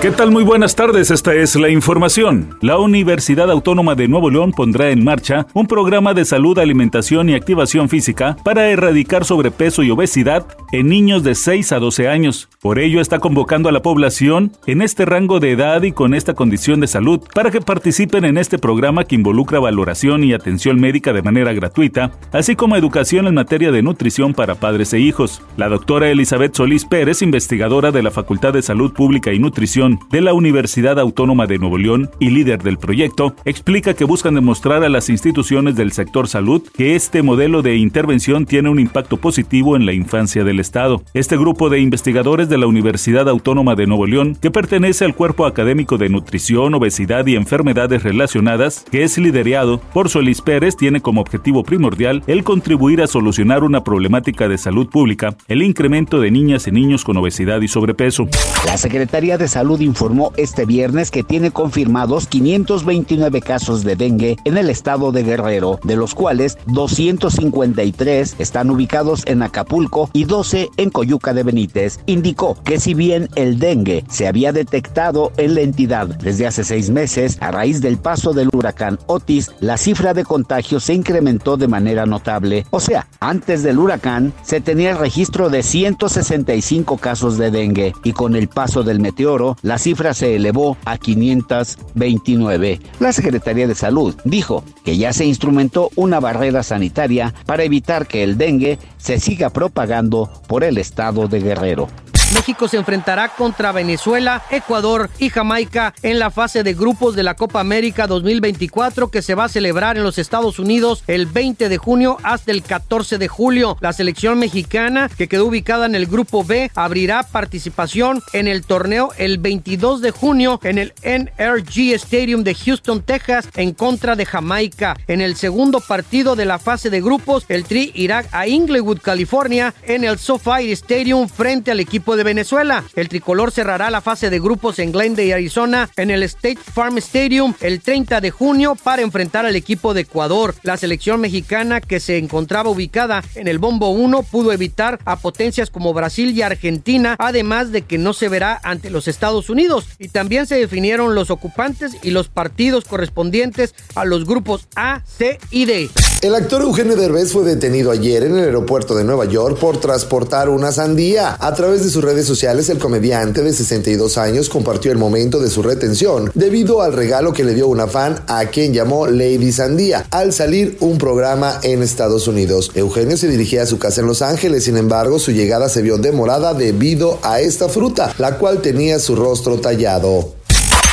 ¿Qué tal? Muy buenas tardes, esta es la información. La Universidad Autónoma de Nuevo León pondrá en marcha un programa de salud, alimentación y activación física para erradicar sobrepeso y obesidad en niños de 6 a 12 años. Por ello está convocando a la población en este rango de edad y con esta condición de salud para que participen en este programa que involucra valoración y atención médica de manera gratuita, así como educación en materia de nutrición para padres e hijos. La doctora Elizabeth Solís Pérez, investigadora de la Facultad de Salud Pública y Nutrición de la Universidad Autónoma de Nuevo León y líder del proyecto, explica que buscan demostrar a las instituciones del sector salud que este modelo de intervención tiene un impacto positivo en la infancia del Estado. Este grupo de investigadores de la Universidad Autónoma de Nuevo León, que pertenece al Cuerpo Académico de Nutrición, Obesidad y Enfermedades Relacionadas, que es liderado por Solís Pérez, tiene como objetivo primordial el contribuir a solucionar una problemática de salud pública, el incremento de niñas y niños con obesidad y sobrepeso. La Secretaría de Informó este viernes que tiene confirmados 529 casos de dengue en el estado de Guerrero, de los cuales 253 están ubicados en Acapulco y 12 en Coyuca de Benítez. Indicó que si bien el dengue se había detectado en la entidad desde hace seis meses, a raíz del paso del huracán Otis, la cifra de contagios se incrementó de manera notable. O sea, antes del huracán se tenía el registro de 165 casos de dengue y con el paso del meteoro, la cifra se elevó a 529. La Secretaría de Salud dijo que ya se instrumentó una barrera sanitaria para evitar que el dengue se siga propagando por el estado de Guerrero. México se enfrentará contra Venezuela, Ecuador y Jamaica en la fase de grupos de la Copa América 2024 que se va a celebrar en los Estados Unidos el 20 de junio hasta el 14 de julio. La selección mexicana, que quedó ubicada en el grupo B, abrirá participación en el torneo el 22 de junio en el NRG Stadium de Houston, Texas, en contra de Jamaica. En el segundo partido de la fase de grupos, el Tri irá a Inglewood, California, en el SoFi Stadium frente al equipo de de Venezuela. El tricolor cerrará la fase de grupos en Glendale, Arizona, en el State Farm Stadium el 30 de junio para enfrentar al equipo de Ecuador. La selección mexicana que se encontraba ubicada en el bombo 1 pudo evitar a potencias como Brasil y Argentina, además de que no se verá ante los Estados Unidos. Y también se definieron los ocupantes y los partidos correspondientes a los grupos A, C y D. El actor Eugenio Derbez fue detenido ayer en el aeropuerto de Nueva York por transportar una sandía. A través de sus redes sociales, el comediante de 62 años compartió el momento de su retención debido al regalo que le dio una fan a quien llamó Lady Sandía al salir un programa en Estados Unidos. Eugenio se dirigía a su casa en Los Ángeles, sin embargo, su llegada se vio demorada debido a esta fruta, la cual tenía su rostro tallado.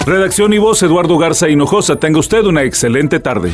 Redacción y voz Eduardo Garza Hinojosa. Tenga usted una excelente tarde.